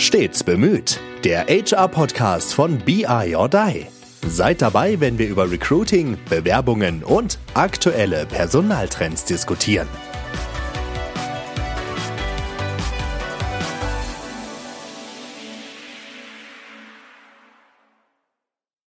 Stets bemüht. Der HR-Podcast von BI or Die. Seid dabei, wenn wir über Recruiting, Bewerbungen und aktuelle Personaltrends diskutieren.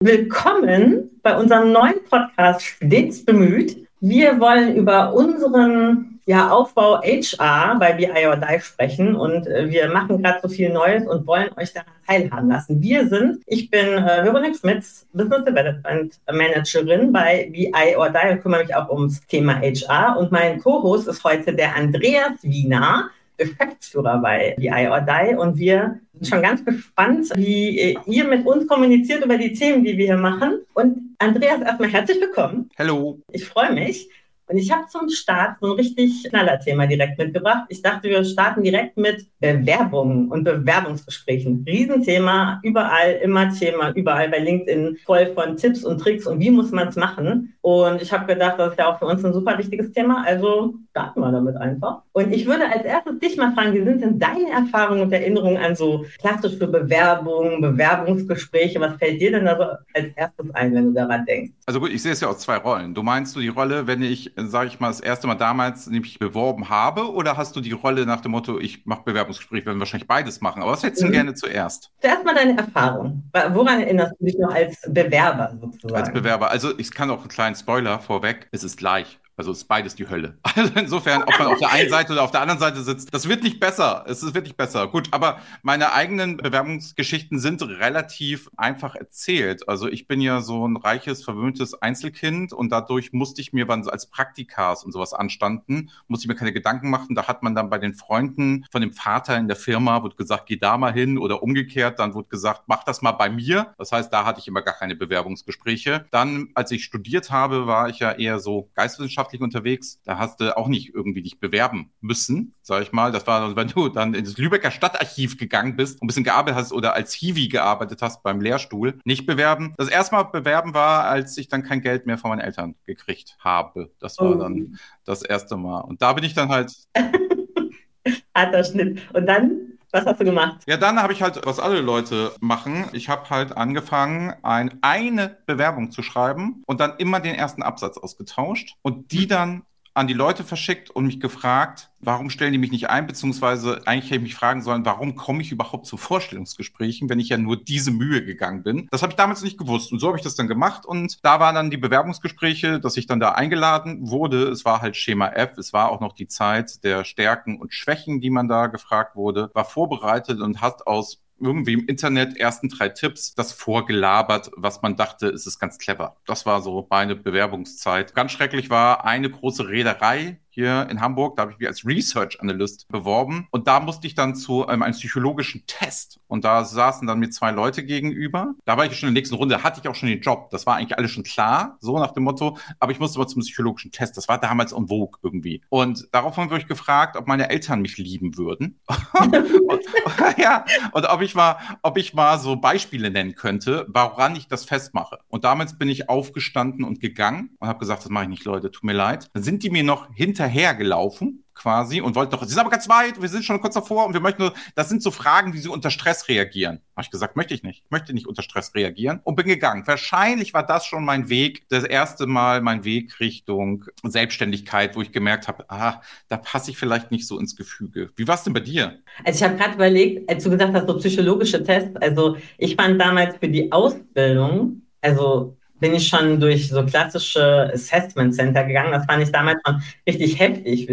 Willkommen bei unserem neuen Podcast Stets bemüht. Wir wollen über unseren ja, Aufbau HR bei BI or Die sprechen und äh, wir machen gerade so viel Neues und wollen euch daran teilhaben lassen. Wir sind, ich bin äh, Veronique Schmitz, Business Development Managerin bei BI or Die und kümmere mich auch ums Thema HR und mein Co-Host ist heute der Andreas Wiener. Geschäftsführer bei or Die und wir sind schon ganz gespannt, wie äh, ihr mit uns kommuniziert über die Themen, die wir hier machen. Und Andreas, erstmal herzlich willkommen. Hallo. Ich freue mich. Und ich habe zum Start so ein richtig knaller Thema direkt mitgebracht. Ich dachte, wir starten direkt mit Bewerbungen und Bewerbungsgesprächen. Riesenthema, überall immer Thema, überall bei LinkedIn voll von Tipps und Tricks und wie muss man es machen. Und ich habe gedacht, das ist ja auch für uns ein super wichtiges Thema. Also starten wir damit einfach. Und ich würde als erstes dich mal fragen, wie sind denn deine Erfahrungen und Erinnerungen an so klassische Bewerbungen, Bewerbungsgespräche? Was fällt dir denn da so als erstes ein, wenn du daran denkst? Also gut, ich sehe es ja aus zwei Rollen. Du meinst du die Rolle, wenn ich sage ich mal, das erste Mal damals nämlich beworben habe? Oder hast du die Rolle nach dem Motto, ich mache Bewerbungsgespräche, werden wahrscheinlich beides machen? Aber was hättest du mhm. gerne zuerst? Zuerst mal deine Erfahrung. Woran erinnerst du dich noch als Bewerber sozusagen? Als Bewerber. Also ich kann auch einen kleinen Spoiler vorweg. Es ist gleich. Also ist beides die Hölle. Also insofern, ob man auf der einen Seite oder auf der anderen Seite sitzt, das wird nicht besser. Es ist wirklich besser. Gut, aber meine eigenen Bewerbungsgeschichten sind relativ einfach erzählt. Also ich bin ja so ein reiches, verwöhntes Einzelkind und dadurch musste ich mir, wann als Praktikas und sowas anstanden, musste ich mir keine Gedanken machen. Da hat man dann bei den Freunden von dem Vater in der Firma, wurde gesagt, geh da mal hin oder umgekehrt, dann wurde gesagt, mach das mal bei mir. Das heißt, da hatte ich immer gar keine Bewerbungsgespräche. Dann, als ich studiert habe, war ich ja eher so Geistwissenschaftler wissenschaftlich unterwegs, da hast du auch nicht irgendwie dich bewerben müssen, sag ich mal. Das war, wenn du dann ins Lübecker Stadtarchiv gegangen bist und ein bisschen gearbeitet hast oder als Hiwi gearbeitet hast beim Lehrstuhl, nicht bewerben. Das erste Mal bewerben war, als ich dann kein Geld mehr von meinen Eltern gekriegt habe. Das war oh. dann das erste Mal. Und da bin ich dann halt. Harter Schnitt. Und dann was hast du gemacht? Ja, dann habe ich halt, was alle Leute machen, ich habe halt angefangen, ein, eine Bewerbung zu schreiben und dann immer den ersten Absatz ausgetauscht und die dann an die Leute verschickt und mich gefragt, warum stellen die mich nicht ein, beziehungsweise eigentlich hätte ich mich fragen sollen, warum komme ich überhaupt zu Vorstellungsgesprächen, wenn ich ja nur diese Mühe gegangen bin. Das habe ich damals nicht gewusst. Und so habe ich das dann gemacht. Und da waren dann die Bewerbungsgespräche, dass ich dann da eingeladen wurde. Es war halt Schema F, es war auch noch die Zeit der Stärken und Schwächen, die man da gefragt wurde, war vorbereitet und hat aus irgendwie im Internet ersten drei Tipps das vorgelabert, was man dachte, es ist ganz clever. Das war so meine Bewerbungszeit. Ganz schrecklich war eine große Reederei, hier in Hamburg. Da habe ich mich als Research Analyst beworben. Und da musste ich dann zu ähm, einem psychologischen Test. Und da saßen dann mir zwei Leute gegenüber. Da war ich schon in der nächsten Runde, hatte ich auch schon den Job. Das war eigentlich alles schon klar, so nach dem Motto. Aber ich musste mal zum psychologischen Test. Das war damals en vogue irgendwie. Und daraufhin wurde ich gefragt, ob meine Eltern mich lieben würden. und, ja, und ob ich mal, ob ich mal so Beispiele nennen könnte, woran ich das festmache. Und damals bin ich aufgestanden und gegangen und habe gesagt, das mache ich nicht, Leute, tut mir leid. Dann sind die mir noch hinter hinterhergelaufen quasi und wollten doch, sie sind aber ganz weit, wir sind schon kurz davor und wir möchten nur, das sind so Fragen, wie sie unter Stress reagieren. Habe ich gesagt, möchte ich nicht. Ich möchte nicht unter Stress reagieren und bin gegangen. Wahrscheinlich war das schon mein Weg, das erste Mal mein Weg Richtung Selbstständigkeit, wo ich gemerkt habe, ah, da passe ich vielleicht nicht so ins Gefüge. Wie war es denn bei dir? Also ich habe gerade überlegt, als du gesagt hast, so psychologische Tests, also ich fand damals für die Ausbildung, also bin ich schon durch so klassische Assessment Center gegangen. Das fand ich damals schon richtig heftig.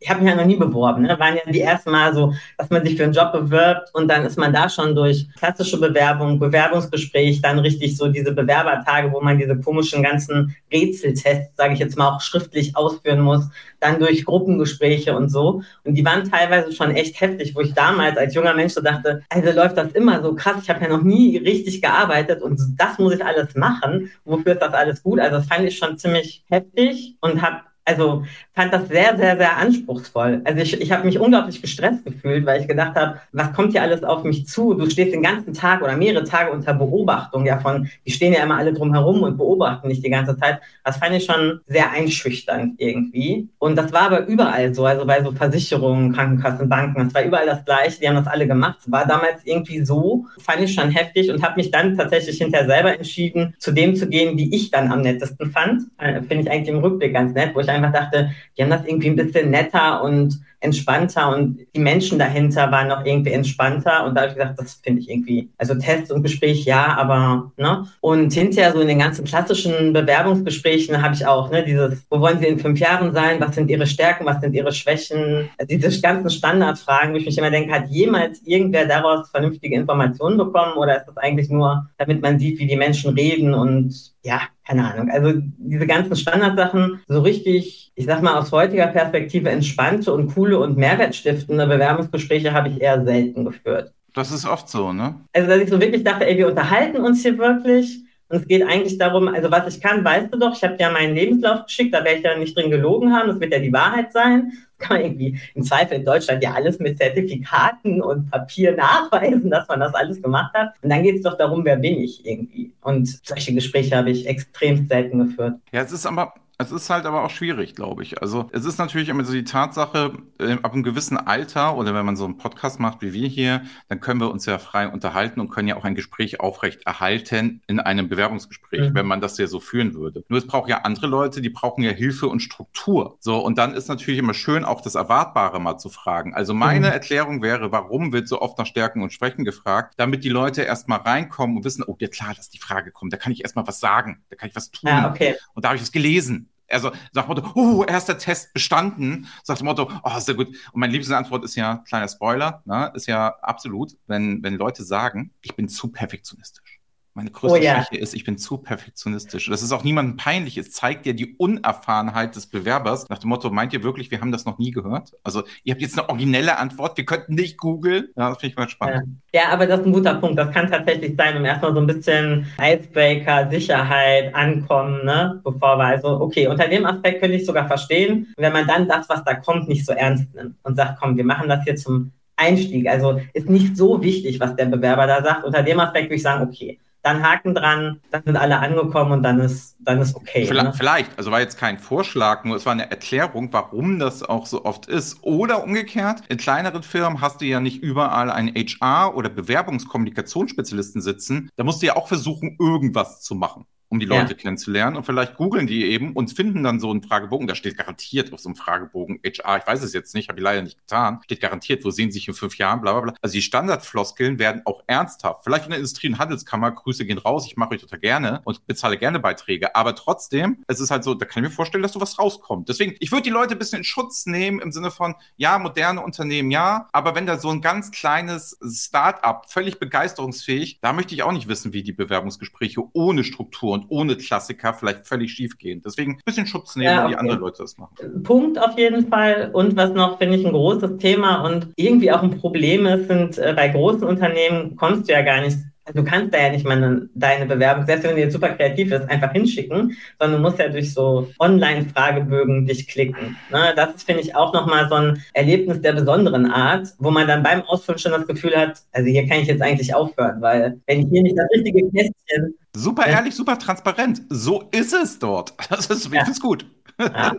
Ich habe mich ja noch nie beworben. Ne? Waren ja die ersten Mal so, dass man sich für einen Job bewirbt und dann ist man da schon durch klassische Bewerbung, Bewerbungsgespräch, dann richtig so diese Bewerbertage, wo man diese komischen ganzen Rätseltests, sage ich jetzt mal, auch schriftlich ausführen muss, dann durch Gruppengespräche und so. Und die waren teilweise schon echt heftig, wo ich damals als junger Mensch so dachte, also läuft das immer so krass, ich habe ja noch nie richtig gearbeitet und das muss ich alles machen wofür ist das alles gut? Also das fand ich schon ziemlich heftig und habe also fand das sehr, sehr, sehr anspruchsvoll. Also ich, ich habe mich unglaublich gestresst gefühlt, weil ich gedacht habe, was kommt hier alles auf mich zu? Du stehst den ganzen Tag oder mehrere Tage unter Beobachtung, ja von, die stehen ja immer alle drum herum und beobachten nicht die ganze Zeit. Das fand ich schon sehr einschüchternd irgendwie. Und das war aber überall so, also bei so Versicherungen, Krankenkassen, Banken, das war überall das Gleiche, die haben das alle gemacht. War damals irgendwie so, fand ich schon heftig und habe mich dann tatsächlich hinterher selber entschieden, zu dem zu gehen, wie ich dann am nettesten fand. Äh, Finde ich eigentlich im Rückblick ganz nett, wo ich einfach dachte, die haben das irgendwie ein bisschen netter und entspannter und die Menschen dahinter waren noch irgendwie entspannter. Und da habe ich gesagt, das finde ich irgendwie, also Test und Gespräch ja, aber, ne? Und hinterher so in den ganzen klassischen Bewerbungsgesprächen habe ich auch, ne, dieses, wo wollen Sie in fünf Jahren sein, was sind Ihre Stärken, was sind Ihre Schwächen, also diese ganzen Standardfragen, wo ich mich immer denke, hat jemals irgendwer daraus vernünftige Informationen bekommen? Oder ist das eigentlich nur, damit man sieht, wie die Menschen reden und ja, keine Ahnung. Also diese ganzen Standardsachen so richtig, ich sag mal aus heutiger Perspektive entspannte und coole und mehrwertstiftende Bewerbungsgespräche habe ich eher selten geführt. Das ist oft so, ne? Also dass ich so wirklich dachte, ey, wir unterhalten uns hier wirklich. Und es geht eigentlich darum, also was ich kann, weißt du doch, ich habe ja meinen Lebenslauf geschickt, da werde ich ja nicht drin gelogen haben, das wird ja die Wahrheit sein. Das kann man irgendwie im Zweifel in Deutschland ja alles mit Zertifikaten und Papier nachweisen, dass man das alles gemacht hat. Und dann geht es doch darum, wer bin ich irgendwie. Und solche Gespräche habe ich extrem selten geführt. Ja, es ist aber, es ist halt aber auch schwierig, glaube ich. Also es ist natürlich immer so die Tatsache, äh, ab einem gewissen Alter oder wenn man so einen Podcast macht wie wir hier, dann können wir uns ja frei unterhalten und können ja auch ein Gespräch aufrecht erhalten in einem Bewerbungsgespräch, mhm. wenn man das ja so führen würde. Nur es braucht ja andere Leute, die brauchen ja Hilfe und Struktur. So, und dann ist natürlich immer schön, auch das Erwartbare mal zu fragen. Also meine mhm. Erklärung wäre, warum wird so oft nach Stärken und Schwächen gefragt, damit die Leute erstmal reinkommen und wissen, oh ja klar, dass die Frage kommt, da kann ich erstmal was sagen, da kann ich was tun. Ja, okay. Und da habe ich es gelesen. Also sagt Motto, oh, erster Test bestanden. Sagt Motto, oh, sehr gut. Und meine Lieblingsantwort ist ja, kleiner Spoiler, ne, ist ja absolut, wenn, wenn Leute sagen, ich bin zu perfektionistisch. Meine größte oh, ja. Schwäche ist, ich bin zu perfektionistisch. Das ist auch niemandem peinlich. Es zeigt ja die Unerfahrenheit des Bewerbers. Nach dem Motto, meint ihr wirklich, wir haben das noch nie gehört? Also, ihr habt jetzt eine originelle Antwort, wir könnten nicht googeln. Ja, das finde ich mal spannend. Ja. ja. aber das ist ein guter Punkt. Das kann tatsächlich sein, um erstmal so ein bisschen Icebreaker, Sicherheit ankommen, ne? Bevor wir also, okay, unter dem Aspekt könnte ich sogar verstehen, wenn man dann das, was da kommt, nicht so ernst nimmt und sagt, komm, wir machen das hier zum Einstieg. Also ist nicht so wichtig, was der Bewerber da sagt. Unter dem Aspekt würde ich sagen, okay, dann Haken dran, dann sind alle angekommen und dann ist, dann ist okay. Vielleicht, ne? vielleicht, also war jetzt kein Vorschlag, nur es war eine Erklärung, warum das auch so oft ist. Oder umgekehrt, in kleineren Firmen hast du ja nicht überall einen HR- oder Bewerbungskommunikationsspezialisten sitzen. Da musst du ja auch versuchen, irgendwas zu machen um die Leute ja. kennenzulernen. Und vielleicht googeln die eben und finden dann so einen Fragebogen. Da steht garantiert auf so einem Fragebogen HR, ich weiß es jetzt nicht, habe ich leider nicht getan, steht garantiert, wo sehen Sie sich in fünf Jahren, bla bla bla. Also die Standardfloskeln werden auch ernsthaft. Vielleicht in der Industrie- und Handelskammer, Grüße gehen raus, ich mache euch total gerne und bezahle gerne Beiträge. Aber trotzdem, es ist halt so, da kann ich mir vorstellen, dass sowas rauskommt. Deswegen, ich würde die Leute ein bisschen in Schutz nehmen im Sinne von, ja, moderne Unternehmen, ja, aber wenn da so ein ganz kleines Start-up, völlig begeisterungsfähig, da möchte ich auch nicht wissen, wie die Bewerbungsgespräche ohne Struktur und ohne Klassiker vielleicht völlig schief gehen. Deswegen ein bisschen Schutz nehmen, ja, okay. wie andere Leute das machen. Punkt auf jeden Fall. Und was noch, finde ich, ein großes Thema und irgendwie auch ein Problem ist, sind äh, bei großen Unternehmen kommst du ja gar nicht du kannst da ja nicht mal deine Bewerbung, selbst wenn du jetzt super kreativ bist, einfach hinschicken, sondern du musst ja durch so Online-Fragebögen dich klicken. Ne? Das ist, finde ich, auch nochmal so ein Erlebnis der besonderen Art, wo man dann beim Ausfüllen schon das Gefühl hat, also hier kann ich jetzt eigentlich aufhören, weil wenn ich hier nicht das richtige Kästchen... Super ehrlich, super transparent. So ist es dort. Das ist, ich ja. finde es gut. Ja.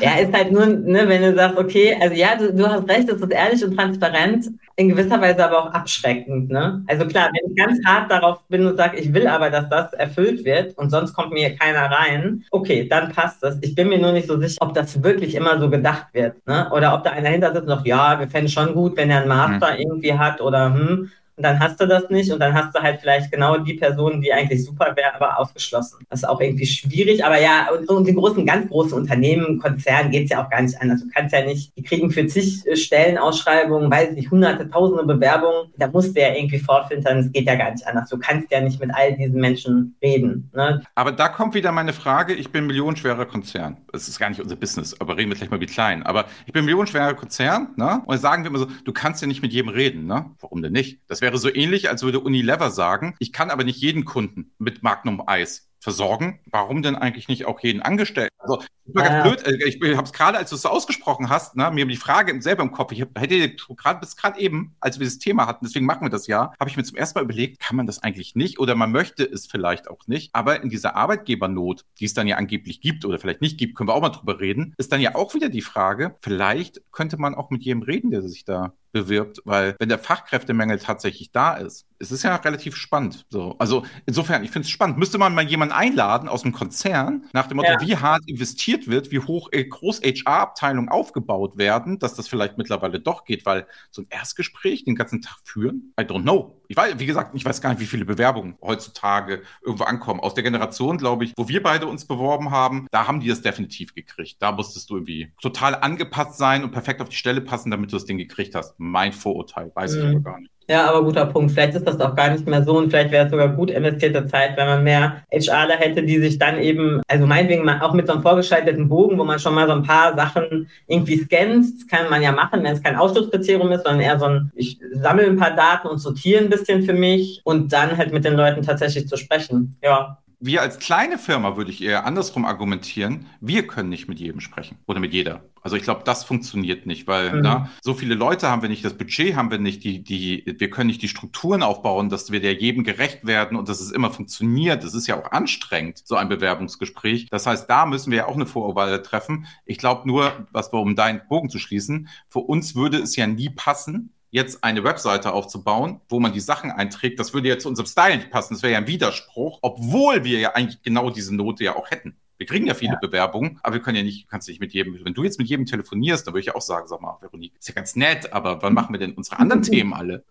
Ja, ist halt nur, ne, wenn du sagst, okay, also ja, du, du hast recht, es ist ehrlich und transparent, in gewisser Weise aber auch abschreckend. Ne? Also klar, wenn ich ganz hart darauf bin und sage, ich will aber, dass das erfüllt wird und sonst kommt mir keiner rein, okay, dann passt das. Ich bin mir nur nicht so sicher, ob das wirklich immer so gedacht wird. Ne? Oder ob da einer hinter sitzt und sagt, ja, wir fänden schon gut, wenn er einen Master mhm. irgendwie hat oder hm, und dann hast du das nicht und dann hast du halt vielleicht genau die Person, die eigentlich super wäre, aber ausgeschlossen. Das ist auch irgendwie schwierig, aber ja, und, und in großen, ganz großen Unternehmen, Konzernen geht es ja auch gar nicht anders. Du kannst ja nicht, die kriegen für zig äh, Stellenausschreibungen, weiß nicht, hunderte, tausende Bewerbungen, da musst du ja irgendwie fortfiltern, es geht ja gar nicht anders. Du kannst ja nicht mit all diesen Menschen reden. Ne? Aber da kommt wieder meine Frage, ich bin millionenschwerer Konzern. Das ist gar nicht unser Business, aber reden wir gleich mal wie klein. Aber ich bin millionenschwerer Konzern, ne? Und sagen wir immer so, du kannst ja nicht mit jedem reden, ne? Warum denn nicht? Das wäre so ähnlich, als würde Unilever sagen, ich kann aber nicht jeden Kunden mit Magnum Eis versorgen. Warum denn eigentlich nicht auch jeden Angestellten? Also, das war ganz blöd. Äh, ich habe es gerade, als du es so ausgesprochen hast, ne, mir die Frage selber im Kopf. Ich hab, hätte gerade bis gerade eben, als wir das Thema hatten, deswegen machen wir das ja, habe ich mir zum ersten Mal überlegt, kann man das eigentlich nicht oder man möchte es vielleicht auch nicht. Aber in dieser Arbeitgebernot, die es dann ja angeblich gibt oder vielleicht nicht gibt, können wir auch mal drüber reden, ist dann ja auch wieder die Frage, vielleicht könnte man auch mit jedem reden, der sich da bewirbt, weil wenn der Fachkräftemangel tatsächlich da ist, es ist ja relativ spannend. So. Also insofern, ich finde es spannend. Müsste man mal jemanden einladen aus dem Konzern, nach dem Motto, ja. wie hart investiert wird, wie hoch äh, groß HR-Abteilungen aufgebaut werden, dass das vielleicht mittlerweile doch geht, weil so ein Erstgespräch den ganzen Tag führen, I don't know. Ich weiß, wie gesagt, ich weiß gar nicht, wie viele Bewerbungen heutzutage irgendwo ankommen. Aus der Generation, glaube ich, wo wir beide uns beworben haben, da haben die das definitiv gekriegt. Da musstest du irgendwie total angepasst sein und perfekt auf die Stelle passen, damit du das Ding gekriegt hast. Mein Vorurteil, weiß mhm. ich aber gar nicht. Ja, aber guter Punkt. Vielleicht ist das auch gar nicht mehr so und vielleicht wäre es sogar gut investierte Zeit, wenn man mehr HRler hätte, die sich dann eben, also meinetwegen auch mit so einem vorgeschalteten Bogen, wo man schon mal so ein paar Sachen irgendwie scannt, das kann man ja machen, wenn es kein Ausschlusskriterium ist, sondern eher so ein, ich sammle ein paar Daten und sortiere ein bisschen für mich und dann halt mit den Leuten tatsächlich zu sprechen. Ja wir als kleine Firma würde ich eher andersrum argumentieren, wir können nicht mit jedem sprechen oder mit jeder. Also ich glaube, das funktioniert nicht, weil mhm. na, so viele Leute haben wir nicht, das Budget haben wir nicht, die, die, wir können nicht die Strukturen aufbauen, dass wir der jedem gerecht werden und dass es immer funktioniert. Das ist ja auch anstrengend, so ein Bewerbungsgespräch. Das heißt, da müssen wir ja auch eine Vorwahl treffen. Ich glaube nur, was wir, um deinen Bogen zu schließen, für uns würde es ja nie passen, jetzt eine Webseite aufzubauen, wo man die Sachen einträgt, das würde ja zu unserem Style nicht passen. Das wäre ja ein Widerspruch, obwohl wir ja eigentlich genau diese Note ja auch hätten. Wir kriegen ja viele ja. Bewerbungen, aber wir können ja nicht, kannst nicht mit jedem, wenn du jetzt mit jedem telefonierst, dann würde ich auch sagen, sag mal, Veronique, ist ja ganz nett, aber wann machen wir denn unsere anderen Themen alle?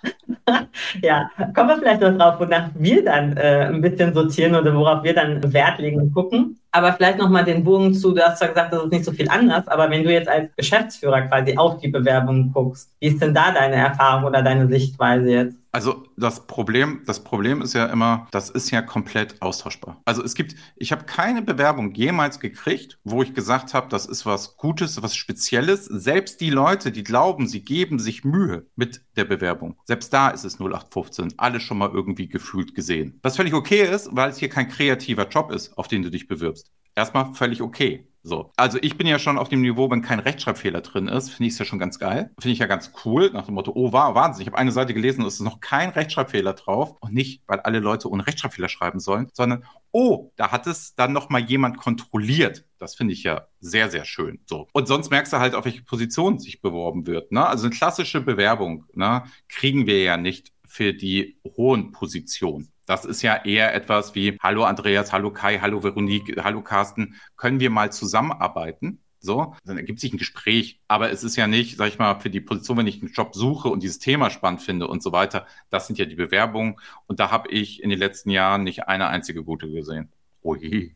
ja, kommen wir vielleicht noch drauf, wonach wir dann äh, ein bisschen sortieren oder worauf wir dann Wert legen und gucken. Aber vielleicht nochmal den Bogen zu, du hast zwar gesagt, das ist nicht so viel anders, aber wenn du jetzt als Geschäftsführer quasi auf die Bewerbungen guckst, wie ist denn da deine Erfahrung oder deine Sichtweise jetzt? Also das Problem, das Problem ist ja immer, das ist ja komplett austauschbar. Also es gibt, ich habe keine Bewerbung jemals gekriegt, wo ich gesagt habe, das ist was Gutes, was Spezielles. Selbst die Leute, die glauben, sie geben sich Mühe mit der Bewerbung, selbst da ist es 0815. Alle schon mal irgendwie gefühlt gesehen. Was völlig okay ist, weil es hier kein kreativer Job ist, auf den du dich bewirbst. Erstmal völlig okay. So. Also ich bin ja schon auf dem Niveau, wenn kein Rechtschreibfehler drin ist, finde ich es ja schon ganz geil. Finde ich ja ganz cool, nach dem Motto, oh, war Wahnsinn. Ich habe eine Seite gelesen, es ist noch kein Rechtschreibfehler drauf. Und nicht, weil alle Leute ohne Rechtschreibfehler schreiben sollen, sondern, oh, da hat es dann noch mal jemand kontrolliert. Das finde ich ja sehr, sehr schön. So. Und sonst merkst du halt, auf welche Position sich beworben wird. Ne? Also eine klassische Bewerbung ne, kriegen wir ja nicht für die hohen Positionen. Das ist ja eher etwas wie, hallo Andreas, hallo Kai, hallo Veronique, hallo Carsten, können wir mal zusammenarbeiten? So, dann ergibt sich ein Gespräch. Aber es ist ja nicht, sag ich mal, für die Position, wenn ich einen Job suche und dieses Thema spannend finde und so weiter. Das sind ja die Bewerbungen. Und da habe ich in den letzten Jahren nicht eine einzige gute gesehen. Oh je.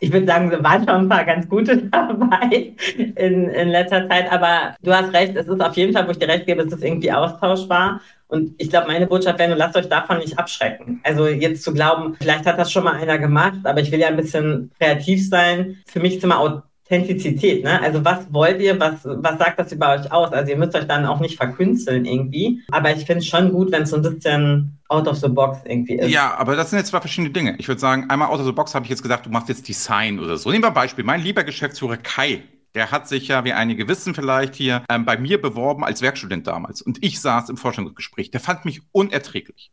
Ich würde sagen, es waren schon ein paar ganz gute dabei in, in letzter Zeit. Aber du hast recht, es ist auf jeden Fall, wo ich dir recht gebe, es ist irgendwie austauschbar. Und ich glaube, meine Botschaft wäre, lasst euch davon nicht abschrecken. Also jetzt zu glauben, vielleicht hat das schon mal einer gemacht, aber ich will ja ein bisschen kreativ sein. Für mich ist immer Authentizität. Ne? Also was wollt ihr, was, was sagt das über euch aus? Also ihr müsst euch dann auch nicht verkünsteln irgendwie. Aber ich finde es schon gut, wenn es so ein bisschen out of the box irgendwie ist. Ja, aber das sind jetzt zwei verschiedene Dinge. Ich würde sagen, einmal out of the box habe ich jetzt gesagt, du machst jetzt Design oder so. Nehmen wir ein Beispiel. Mein lieber Geschäftsführer Kai, der hat sich ja, wie einige wissen vielleicht hier, ähm, bei mir beworben als Werkstudent damals. Und ich saß im Forschungsgespräch. Der fand mich unerträglich.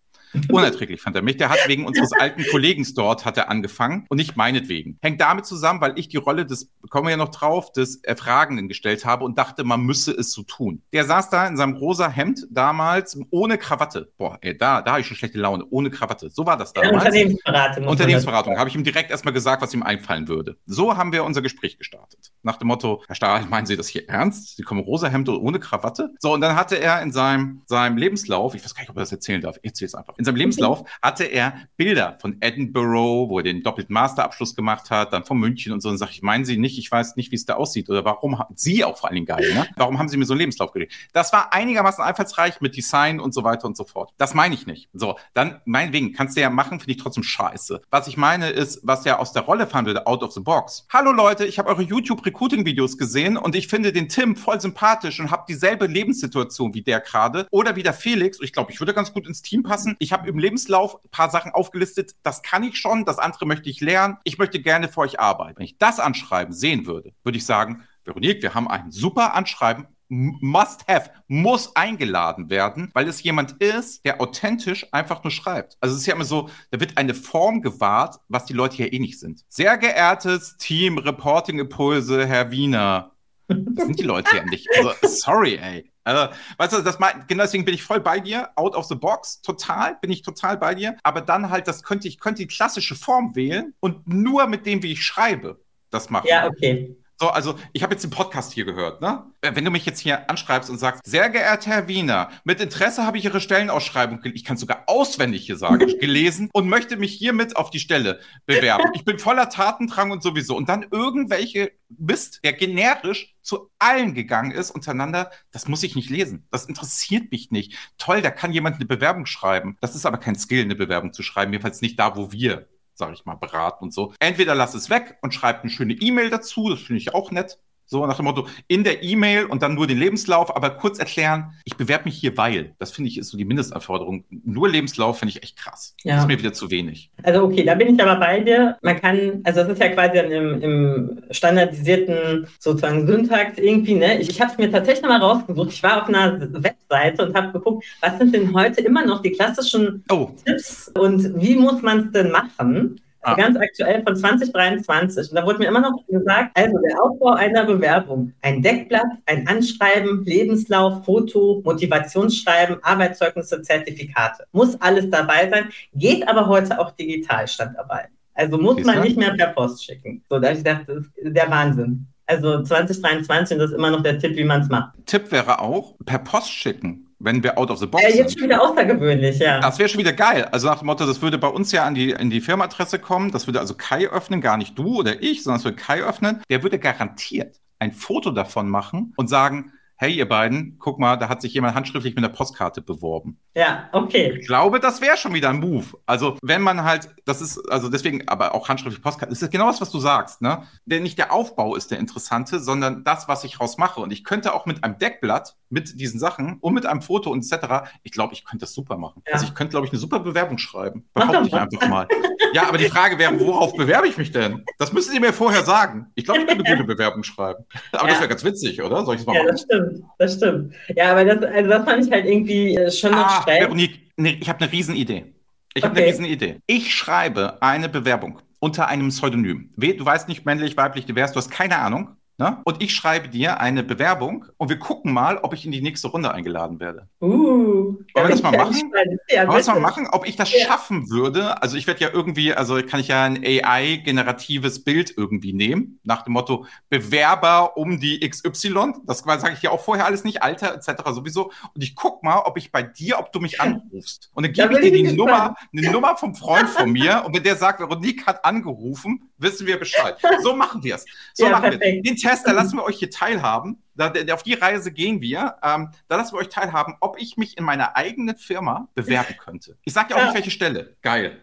Unerträglich fand er mich. Der hat wegen unseres alten Kollegen dort hat er angefangen und nicht meinetwegen. Hängt damit zusammen, weil ich die Rolle des, kommen wir ja noch drauf, des Erfragenden gestellt habe und dachte, man müsse es so tun. Der saß da in seinem rosa Hemd damals ohne Krawatte. Boah, ey, da, da habe ich schon schlechte Laune. Ohne Krawatte. So war das damals. Unternehmensberatung. Unternehmensberatung. Habe ich ihm direkt erstmal gesagt, was ihm einfallen würde. So haben wir unser Gespräch gestartet. Nach dem Motto, Herr Stahl, meinen Sie das hier ernst? Sie kommen rosa Hemd ohne Krawatte? So, und dann hatte er in seinem, seinem Lebenslauf, ich weiß gar nicht, ob er das erzählen darf, ich erzähle es einfach in seinem Lebenslauf hatte er Bilder von Edinburgh, wo er den doppelten Masterabschluss gemacht hat, dann von München und so. Und sage ich, meinen Sie nicht, ich weiß nicht, wie es da aussieht. Oder warum haben Sie auch vor allen Dingen geil, ne? Warum haben Sie mir so einen Lebenslauf gelegt? Das war einigermaßen einfallsreich mit Design und so weiter und so fort. Das meine ich nicht. So, dann meinetwegen kannst du ja machen, finde ich trotzdem scheiße. Was ich meine ist, was ja aus der Rolle fahren würde, out of the box. Hallo Leute, ich habe eure YouTube-Recruiting-Videos gesehen und ich finde den Tim voll sympathisch und habe dieselbe Lebenssituation wie der gerade. Oder wie der Felix. Ich glaube, ich würde ganz gut ins Team passen. Ich ich habe im Lebenslauf ein paar Sachen aufgelistet, das kann ich schon, das andere möchte ich lernen, ich möchte gerne für euch arbeiten. Wenn ich das Anschreiben sehen würde, würde ich sagen, Veronique, wir haben ein super Anschreiben, must have, muss eingeladen werden, weil es jemand ist, der authentisch einfach nur schreibt. Also es ist ja immer so, da wird eine Form gewahrt, was die Leute hier eh nicht sind. Sehr geehrtes Team Reporting Impulse, Herr Wiener. Das sind die Leute ja nicht. Also, sorry, ey. Also, weißt du, das mein, genau deswegen bin ich voll bei dir, out of the box, total, bin ich total bei dir. Aber dann halt, das könnte ich könnte die klassische Form wählen und nur mit dem, wie ich schreibe, das machen. Ja, okay. So, also ich habe jetzt den Podcast hier gehört, ne? Äh, wenn du mich jetzt hier anschreibst und sagst, sehr geehrter Herr Wiener, mit Interesse habe ich Ihre Stellenausschreibung, ich kann sogar auswendig hier sagen, gelesen und möchte mich hiermit auf die Stelle bewerben. Ich bin voller Tatendrang und sowieso. Und dann irgendwelche Mist, der generisch zu allen gegangen ist untereinander, das muss ich nicht lesen. Das interessiert mich nicht. Toll, da kann jemand eine Bewerbung schreiben. Das ist aber kein Skill, eine Bewerbung zu schreiben, jedenfalls nicht da, wo wir sage ich mal, beraten und so. Entweder lass es weg und schreib eine schöne E-Mail dazu, das finde ich auch nett. So nach dem Motto, in der E-Mail und dann nur den Lebenslauf, aber kurz erklären, ich bewerbe mich hier, weil. Das finde ich ist so die Mindestanforderung. Nur Lebenslauf finde ich echt krass. Ja. Das ist mir wieder zu wenig. Also okay, da bin ich aber bei dir. Man kann, also das ist ja quasi im, im standardisierten sozusagen Syntax irgendwie, ne? Ich, ich habe es mir tatsächlich mal rausgesucht. Ich war auf einer Webseite und habe geguckt, was sind denn heute immer noch die klassischen oh. Tipps und wie muss man es denn machen? Ah. ganz aktuell von 2023. Und da wurde mir immer noch gesagt, also der Aufbau einer Bewerbung, ein Deckblatt, ein Anschreiben, Lebenslauf, Foto, Motivationsschreiben, Arbeitszeugnisse, Zertifikate. Muss alles dabei sein, geht aber heute auch digital stand dabei. Also muss man nicht mehr per Post schicken. So, da ich dachte, das ist der Wahnsinn. Also 2023 das ist immer noch der Tipp, wie man es macht. Tipp wäre auch, per Post schicken wenn wir out of the box ja, jetzt schon wieder außergewöhnlich, ja. Das wäre schon wieder geil. Also nach dem Motto, das würde bei uns ja an die, in die Firmenadresse kommen. Das würde also Kai öffnen, gar nicht du oder ich, sondern es würde Kai öffnen. Der würde garantiert ein Foto davon machen und sagen, hey ihr beiden, guck mal, da hat sich jemand handschriftlich mit einer Postkarte beworben. Ja, okay. Ich glaube, das wäre schon wieder ein Move. Also wenn man halt, das ist, also deswegen, aber auch handschriftliche Postkarte, das ist genau das, was du sagst, ne? Denn nicht der Aufbau ist der interessante, sondern das, was ich rausmache. Und ich könnte auch mit einem Deckblatt, mit diesen Sachen und mit einem Foto und etc., ich glaube, ich könnte das super machen. Ja. Also ich könnte, glaube ich, eine super Bewerbung schreiben. Behaupte ich einfach mal. Ja, aber die Frage wäre, worauf bewerbe ich mich denn? Das müssen Sie mir vorher sagen. Ich glaube, ich könnte eine gute Bewerbung schreiben. Aber ja. das wäre ganz witzig, oder? Soll ich es mal ja, machen? das stimmt das stimmt. Ja, aber das, also das fand ich halt irgendwie äh, schon noch ah, schräg. Veronique, nee, ich habe eine Riesenidee. Ich okay. habe eine Riesenidee. Ich schreibe eine Bewerbung unter einem Pseudonym. Du weißt nicht männlich, weiblich, divers, du hast keine Ahnung. Ne? Und ich schreibe dir eine Bewerbung und wir gucken mal, ob ich in die nächste Runde eingeladen werde. Uh, Wollen wir das mal machen? Ja, Wollen wir das mal machen? Ob ich das ja. schaffen würde? Also ich werde ja irgendwie, also kann ich ja ein AI-generatives Bild irgendwie nehmen, nach dem Motto Bewerber um die XY. Das sage ich ja auch vorher alles nicht, Alter etc. sowieso. Und ich gucke mal, ob ich bei dir, ob du mich anrufst. Und dann gebe ich dir die. Nummer, eine Nummer vom Freund von mir. Und wenn der sagt, Veronique hat angerufen, wissen wir Bescheid. So machen wir es. So ja, machen wir Den Test, da lassen wir euch hier teilhaben. Da, auf die Reise gehen wir. Ähm, da lassen wir euch teilhaben, ob ich mich in meiner eigenen Firma bewerben könnte. Ich sage ja auch ja. nicht, welche Stelle. Geil.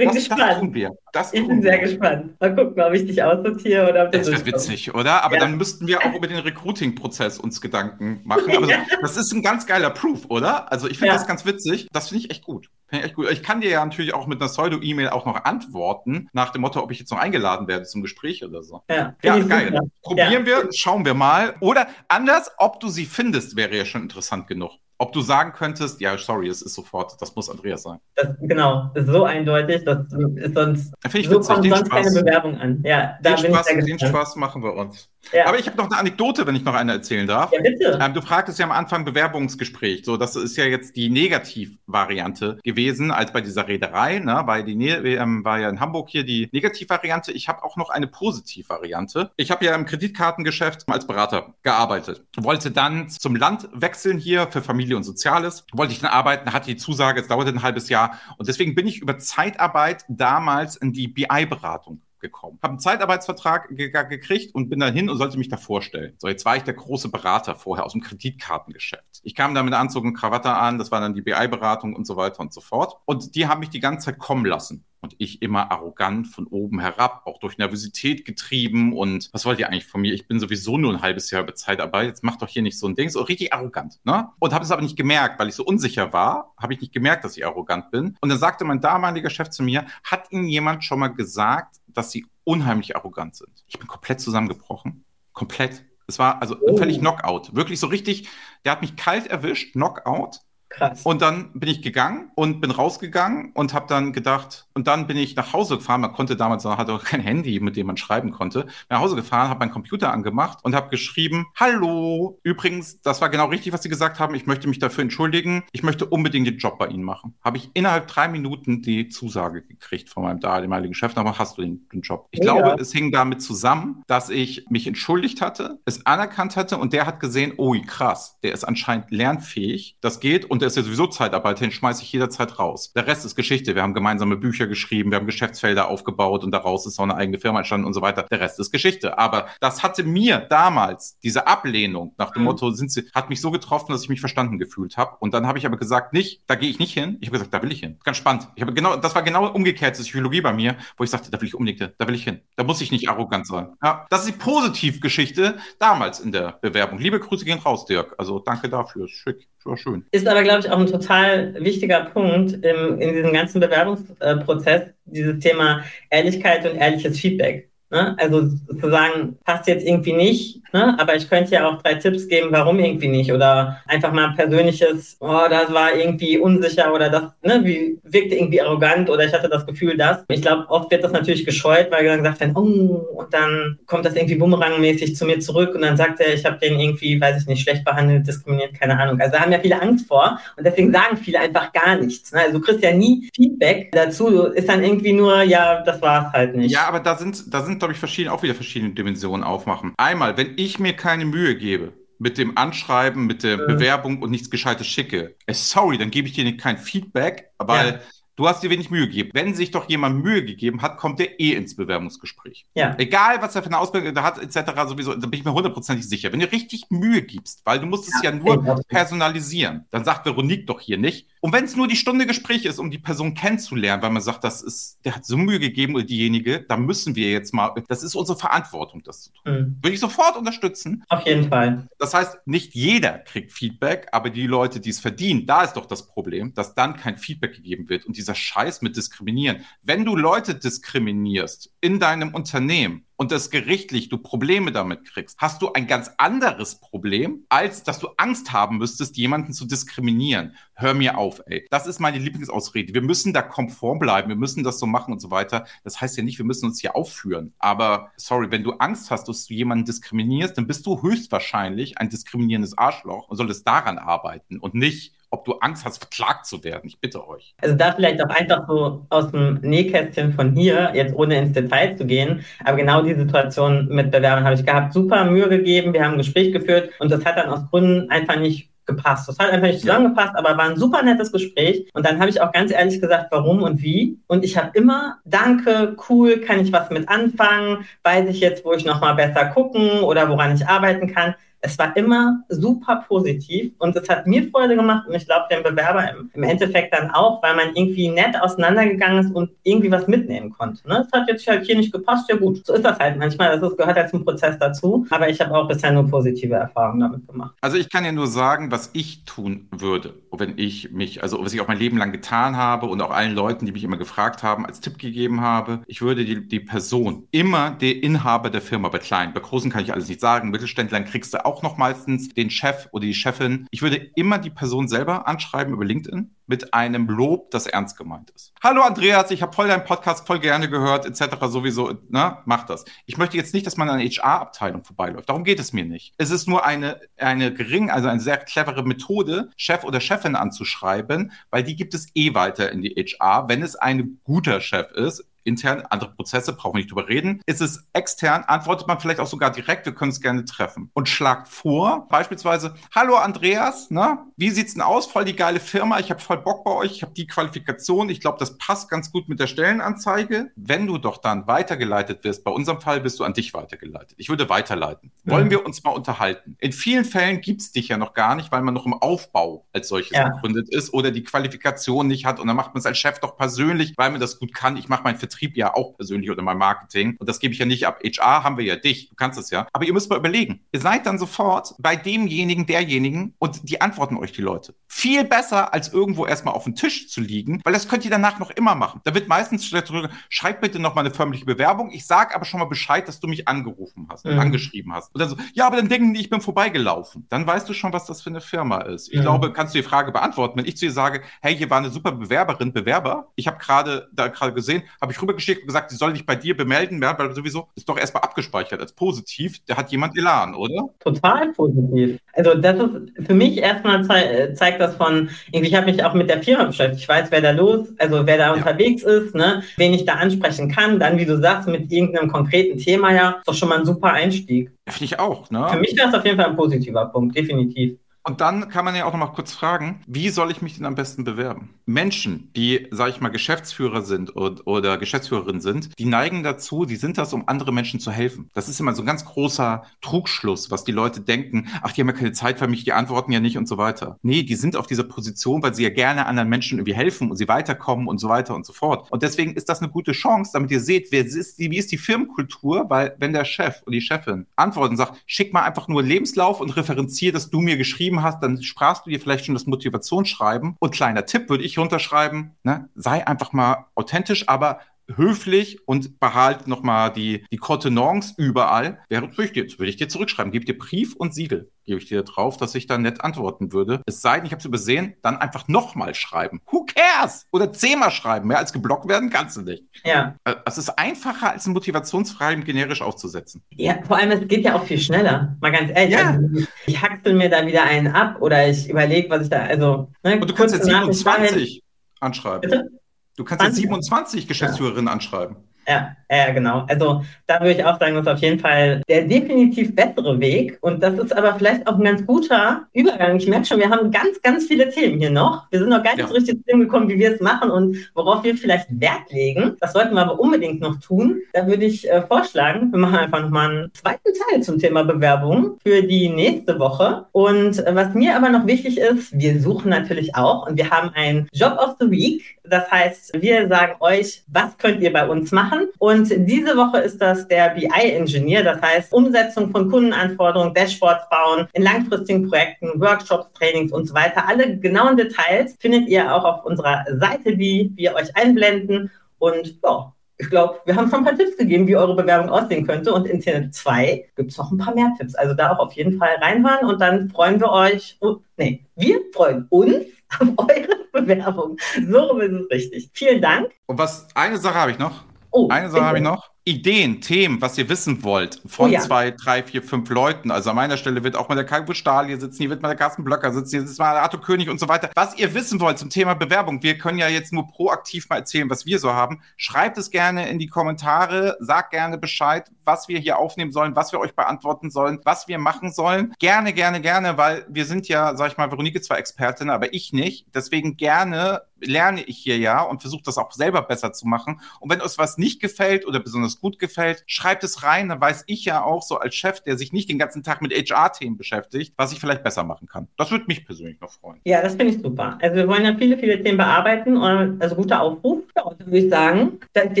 Bin das, gespannt. Das tun wir. Das ich bin sehr wir. gespannt. Mal gucken, ob ich dich aussortiere oder ob das wäre witzig, oder? Aber ja. dann müssten wir auch über den Recruiting-Prozess uns Gedanken machen. Aber ja. das ist ein ganz geiler Proof, oder? Also ich finde ja. das ganz witzig. Das finde ich echt gut. Finde ich echt gut. Ich kann dir ja natürlich auch mit einer Pseudo-E-Mail auch noch antworten, nach dem Motto, ob ich jetzt noch eingeladen werde zum Gespräch oder so. Ja, ja geil. Probieren wir, schauen wir mal. Oder anders, ob du sie findest, wäre ja schon interessant genug ob du sagen könntest, ja, sorry, es ist sofort, das muss Andreas sein. Das, genau, ist so eindeutig, das ist sonst, ich so kommt sonst Spaß, keine Bewerbung an. Ja, da den, Spaß, den Spaß machen wir uns. Ja. Aber ich habe noch eine Anekdote, wenn ich noch eine erzählen darf. Ja, bitte. Ähm, du fragtest ja am Anfang Bewerbungsgespräch. So, das ist ja jetzt die Negativvariante gewesen, als bei dieser Reederei. Ne? Weil die ne ähm, war ja in Hamburg hier die Negativvariante. Ich habe auch noch eine Positivvariante. Ich habe ja im Kreditkartengeschäft als Berater gearbeitet. Wollte dann zum Land wechseln hier für Familie und Soziales. Wollte ich dann arbeiten, hatte die Zusage, es dauerte ein halbes Jahr. Und deswegen bin ich über Zeitarbeit damals in die BI-Beratung gekommen. Habe einen Zeitarbeitsvertrag ge gekriegt und bin dann hin und sollte mich da vorstellen. So, jetzt war ich der große Berater vorher aus dem Kreditkartengeschäft. Ich kam da mit Anzug und Krawatte an, das war dann die BI-Beratung und so weiter und so fort. Und die haben mich die ganze Zeit kommen lassen. Und ich immer arrogant von oben herab, auch durch Nervosität getrieben. Und was wollt ihr eigentlich von mir? Ich bin sowieso nur ein halbes Jahr bei Zeitarbeit. Jetzt macht doch hier nicht so ein Ding. So richtig arrogant, ne? Und habe es aber nicht gemerkt, weil ich so unsicher war, habe ich nicht gemerkt, dass ich arrogant bin. Und dann sagte mein damaliger Chef zu mir, hat Ihnen jemand schon mal gesagt, dass Sie unheimlich arrogant sind? Ich bin komplett zusammengebrochen. Komplett. Es war also oh. völlig Knockout. Wirklich so richtig, der hat mich kalt erwischt, Knockout. Krass. Und dann bin ich gegangen und bin rausgegangen und habe dann gedacht, und dann bin ich nach Hause gefahren. Man konnte damals noch, hatte auch kein Handy, mit dem man schreiben konnte. Bin nach Hause gefahren, habe meinen Computer angemacht und habe geschrieben: Hallo, übrigens, das war genau richtig, was Sie gesagt haben. Ich möchte mich dafür entschuldigen. Ich möchte unbedingt den Job bei Ihnen machen. Habe ich innerhalb drei Minuten die Zusage gekriegt von meinem damaligen Chef. Aber hast du den, den Job? Ich ja. glaube, es hing damit zusammen, dass ich mich entschuldigt hatte, es anerkannt hatte und der hat gesehen: Oh, krass, der ist anscheinend lernfähig. Das geht und der ist ja sowieso Zeitarbeit, den schmeiße ich jederzeit raus. Der Rest ist Geschichte. Wir haben gemeinsame Bücher geschrieben, wir haben Geschäftsfelder aufgebaut und daraus ist auch eine eigene Firma entstanden und so weiter. Der Rest ist Geschichte. Aber das hatte mir damals, diese Ablehnung nach dem mhm. Motto, sind sie, hat mich so getroffen, dass ich mich verstanden gefühlt habe. Und dann habe ich aber gesagt, nicht, da gehe ich nicht hin. Ich habe gesagt, da will ich hin. Ganz spannend. Ich habe genau, das war genau umgekehrte Psychologie bei mir, wo ich sagte, da will ich unbedingt, da will ich hin. Da muss ich nicht arrogant sein. Ja, das ist die Positivgeschichte damals in der Bewerbung. Liebe Grüße gehen raus, Dirk. Also danke dafür. Ist schick. War schön. Ist aber, glaube ich, auch ein total wichtiger Punkt im, in diesem ganzen Bewerbungsprozess, dieses Thema Ehrlichkeit und ehrliches Feedback. Ne? Also zu sagen, passt jetzt irgendwie nicht, ne? aber ich könnte ja auch drei Tipps geben, warum irgendwie nicht. Oder einfach mal ein persönliches, oh, das war irgendwie unsicher oder das ne, wie, wirkte irgendwie arrogant oder ich hatte das Gefühl, dass. Ich glaube, oft wird das natürlich gescheut, weil dann gesagt wird, oh, und dann kommt das irgendwie bumerangmäßig zu mir zurück und dann sagt er, ich habe den irgendwie, weiß ich nicht, schlecht behandelt, diskriminiert, keine Ahnung. Also da haben ja viele Angst vor und deswegen sagen viele einfach gar nichts. Ne? Also du kriegst ja nie Feedback dazu, ist dann irgendwie nur, ja, das war es halt nicht. Ja, aber da sind, da sind glaube ich, verschiedene, auch wieder verschiedene Dimensionen aufmachen. Einmal, wenn ich mir keine Mühe gebe, mit dem Anschreiben, mit der mhm. Bewerbung und nichts Gescheites schicke, äh, sorry, dann gebe ich dir kein Feedback, weil ja. Du hast dir wenig Mühe gegeben. Wenn sich doch jemand Mühe gegeben hat, kommt er eh ins Bewerbungsgespräch. Ja. Egal, was er für eine Ausbildung hat, etc., sowieso, da bin ich mir hundertprozentig sicher. Wenn du richtig Mühe gibst, weil du musst es ja, ja nur personalisieren, dann sagt Veronique doch hier nicht. Und wenn es nur die Stunde Gespräch ist, um die Person kennenzulernen, weil man sagt, das ist, der hat so Mühe gegeben oder diejenige, da müssen wir jetzt mal, das ist unsere Verantwortung, das zu tun. Mhm. Würde ich sofort unterstützen. Auf jeden Fall. Das heißt, nicht jeder kriegt Feedback, aber die Leute, die es verdienen, da ist doch das Problem, dass dann kein Feedback gegeben wird und dieser dieser Scheiß mit Diskriminieren. Wenn du Leute diskriminierst in deinem Unternehmen und das gerichtlich du Probleme damit kriegst, hast du ein ganz anderes Problem, als dass du Angst haben müsstest, jemanden zu diskriminieren. Hör mir auf, ey. Das ist meine Lieblingsausrede. Wir müssen da konform bleiben, wir müssen das so machen und so weiter. Das heißt ja nicht, wir müssen uns hier aufführen. Aber sorry, wenn du Angst hast, dass du jemanden diskriminierst, dann bist du höchstwahrscheinlich ein diskriminierendes Arschloch und solltest daran arbeiten und nicht ob du Angst hast, verklagt zu werden. Ich bitte euch. Also da vielleicht auch einfach so aus dem Nähkästchen von hier, jetzt ohne ins Detail zu gehen, aber genau die Situation mit Bewerbern habe ich gehabt. Super Mühe gegeben, wir haben ein Gespräch geführt und das hat dann aus Gründen einfach nicht gepasst. Das hat einfach nicht zusammengepasst, aber war ein super nettes Gespräch. Und dann habe ich auch ganz ehrlich gesagt, warum und wie. Und ich habe immer, danke, cool, kann ich was mit anfangen, weiß ich jetzt, wo ich nochmal besser gucken oder woran ich arbeiten kann es war immer super positiv und es hat mir Freude gemacht und ich glaube dem Bewerber im, im, Endeffekt dann auch, weil man irgendwie nett auseinandergegangen ist und irgendwie was mitnehmen konnte. Ne? Es hat jetzt halt hier nicht gepasst, ja gut, so ist das halt manchmal, das gehört halt zum Prozess dazu, aber ich habe auch bisher nur positive Erfahrungen damit gemacht. Also ich kann ja nur sagen, was ich tun würde, wenn ich mich, also was ich auch mein Leben lang getan habe und auch allen Leuten, die mich immer gefragt haben, als Tipp gegeben habe, ich würde die, die Person immer der Inhaber der Firma, bei kleinen, bei großen kann ich alles nicht sagen, Mittelständlern kriegst du auch auch noch meistens den Chef oder die Chefin. Ich würde immer die Person selber anschreiben über LinkedIn mit einem Lob, das ernst gemeint ist. Hallo Andreas, ich habe voll deinen Podcast voll gerne gehört, etc. sowieso, ne? Mach das. Ich möchte jetzt nicht, dass man an HR-Abteilung vorbeiläuft. Darum geht es mir nicht. Es ist nur eine, eine gering, also eine sehr clevere Methode, Chef oder Chefin anzuschreiben, weil die gibt es eh weiter in die HR, wenn es ein guter Chef ist, intern, andere Prozesse, brauchen wir nicht drüber reden. Ist es extern, antwortet man vielleicht auch sogar direkt, wir können es gerne treffen. Und schlagt vor, beispielsweise, hallo Andreas, ne? wie sieht's denn aus? Voll die geile Firma, ich habe voll Bock bei euch, ich habe die Qualifikation, ich glaube, das passt ganz gut mit der Stellenanzeige. Wenn du doch dann weitergeleitet wirst, bei unserem Fall bist du an dich weitergeleitet. Ich würde weiterleiten. Mhm. Wollen wir uns mal unterhalten? In vielen Fällen gibt's dich ja noch gar nicht, weil man noch im Aufbau als solches ja. gegründet ist oder die Qualifikation nicht hat und dann macht man es als Chef doch persönlich, weil man das gut kann. Ich mache meinen Vertrieb ja auch persönlich oder mein Marketing und das gebe ich ja nicht ab. HR haben wir ja dich, du kannst es ja. Aber ihr müsst mal überlegen. Ihr seid dann sofort bei demjenigen, derjenigen und die antworten euch die Leute. Viel besser, als irgendwo erstmal auf dem Tisch zu liegen, weil das könnt ihr danach noch immer machen. Da wird meistens zurück, schreib bitte noch mal eine förmliche Bewerbung. Ich sage aber schon mal Bescheid, dass du mich angerufen hast, mhm. angeschrieben hast. Und dann so, ja, aber dann denken die, ich bin vorbeigelaufen. Dann weißt du schon, was das für eine Firma ist. Ich mhm. glaube, kannst du die Frage beantworten. Wenn ich zu dir sage, hey, hier war eine super Bewerberin, Bewerber, ich habe gerade da gerade gesehen, habe ich rübergeschickt und gesagt, sie soll dich bei dir bemelden, ja, weil sowieso ist doch erstmal abgespeichert als positiv. Da hat jemand Elan, oder? Total positiv. Also das ist für mich erstmal ze zeigt das von, ich habe mich auch mit der Firma beschäftigt. Ich weiß, wer da los, also wer da ja. unterwegs ist, ne, wen ich da ansprechen kann. Dann, wie du sagst, mit irgendeinem konkreten Thema ja, ist doch schon mal ein super Einstieg. Finde ich auch, ne? Für mich wäre es auf jeden Fall ein positiver Punkt, definitiv. Und dann kann man ja auch noch mal kurz fragen, wie soll ich mich denn am besten bewerben? Menschen, die, sage ich mal, Geschäftsführer sind und, oder Geschäftsführerin sind, die neigen dazu, die sind das, um andere Menschen zu helfen. Das ist immer so ein ganz großer Trugschluss, was die Leute denken, ach, die haben ja keine Zeit für mich, die antworten ja nicht und so weiter. Nee, die sind auf dieser Position, weil sie ja gerne anderen Menschen irgendwie helfen und sie weiterkommen und so weiter und so fort. Und deswegen ist das eine gute Chance, damit ihr seht, ist die, wie ist die Firmenkultur, weil wenn der Chef oder die Chefin antworten und sagt, schick mal einfach nur Lebenslauf und referenziere, dass du mir geschrieben geschrieben hast, dann sprachst du dir vielleicht schon das Motivationsschreiben. Und kleiner Tipp würde ich runterschreiben, ne? sei einfach mal authentisch, aber höflich und behalt nochmal die, die Kontenance überall. Wäre, würde ich, dir, würde ich dir zurückschreiben. Gib dir Brief und Siegel. Gebe ich dir drauf, dass ich dann nett antworten würde. Es sei denn, ich habe es übersehen, dann einfach nochmal schreiben. Who cares? Oder zehnmal schreiben. Mehr als geblockt werden kannst du nicht. Ja. Äh, es ist einfacher, als ein Motivationsschreiben generisch aufzusetzen. Ja, vor allem, es geht ja auch viel schneller. Mal ganz ehrlich. Ja. Also, ich haxel mir da wieder einen ab oder ich überlege, was ich da, also. Ne, und du kannst jetzt 27 anschreiben. Bitte? Du kannst jetzt 27 Geschäftsführerinnen ja. anschreiben. Ja, ja, genau. Also da würde ich auch sagen, das ist auf jeden Fall der definitiv bessere Weg. Und das ist aber vielleicht auch ein ganz guter Übergang. Ich merke schon, wir haben ganz, ganz viele Themen hier noch. Wir sind noch gar nicht ja. so richtig zu gekommen, wie wir es machen und worauf wir vielleicht Wert legen. Das sollten wir aber unbedingt noch tun. Da würde ich äh, vorschlagen, wir machen einfach nochmal einen zweiten Teil zum Thema Bewerbung für die nächste Woche. Und äh, was mir aber noch wichtig ist, wir suchen natürlich auch und wir haben einen Job of the Week. Das heißt, wir sagen euch, was könnt ihr bei uns machen? Und diese Woche ist das der BI-Engineer, das heißt Umsetzung von Kundenanforderungen, Dashboards bauen, in langfristigen Projekten, Workshops, Trainings und so weiter. Alle genauen Details findet ihr auch auf unserer Seite, die wir euch einblenden. Und ja, ich glaube, wir haben schon ein paar Tipps gegeben, wie eure Bewerbung aussehen könnte. Und in Szene 2 gibt es noch ein paar mehr Tipps. Also da auch auf jeden Fall reinhören und dann freuen wir euch, oh, nee, wir freuen uns auf eure Bewerbung. So rum ist es richtig. Vielen Dank. Und was, eine Sache habe ich noch. Oh, Eine Sache habe ich noch. Ideen, Themen, was ihr wissen wollt von oh, ja. zwei, drei, vier, fünf Leuten. Also an meiner Stelle wird auch mal der Kai Stahl hier sitzen, hier wird mal der Carsten Blöcker sitzen, hier sitzt mal der Arthur König und so weiter. Was ihr wissen wollt zum Thema Bewerbung, wir können ja jetzt nur proaktiv mal erzählen, was wir so haben. Schreibt es gerne in die Kommentare, sagt gerne Bescheid, was wir hier aufnehmen sollen, was wir euch beantworten sollen, was wir machen sollen. Gerne, gerne, gerne, weil wir sind ja, sag ich mal, Veronike zwar Expertin, aber ich nicht. Deswegen gerne lerne ich hier ja und versuche das auch selber besser zu machen. Und wenn euch was nicht gefällt oder besonders gut gefällt, schreibt es rein. Dann weiß ich ja auch so als Chef, der sich nicht den ganzen Tag mit HR-Themen beschäftigt, was ich vielleicht besser machen kann. Das würde mich persönlich noch freuen. Ja, das finde ich super. Also wir wollen ja viele, viele Themen bearbeiten. Also guter Aufruf. Ja, und dann würde ich sagen, die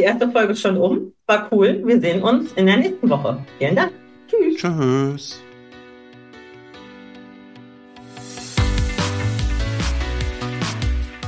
erste Folge ist schon um. War cool. Wir sehen uns in der nächsten Woche. Vielen Dank. Tschüss. Tschüss.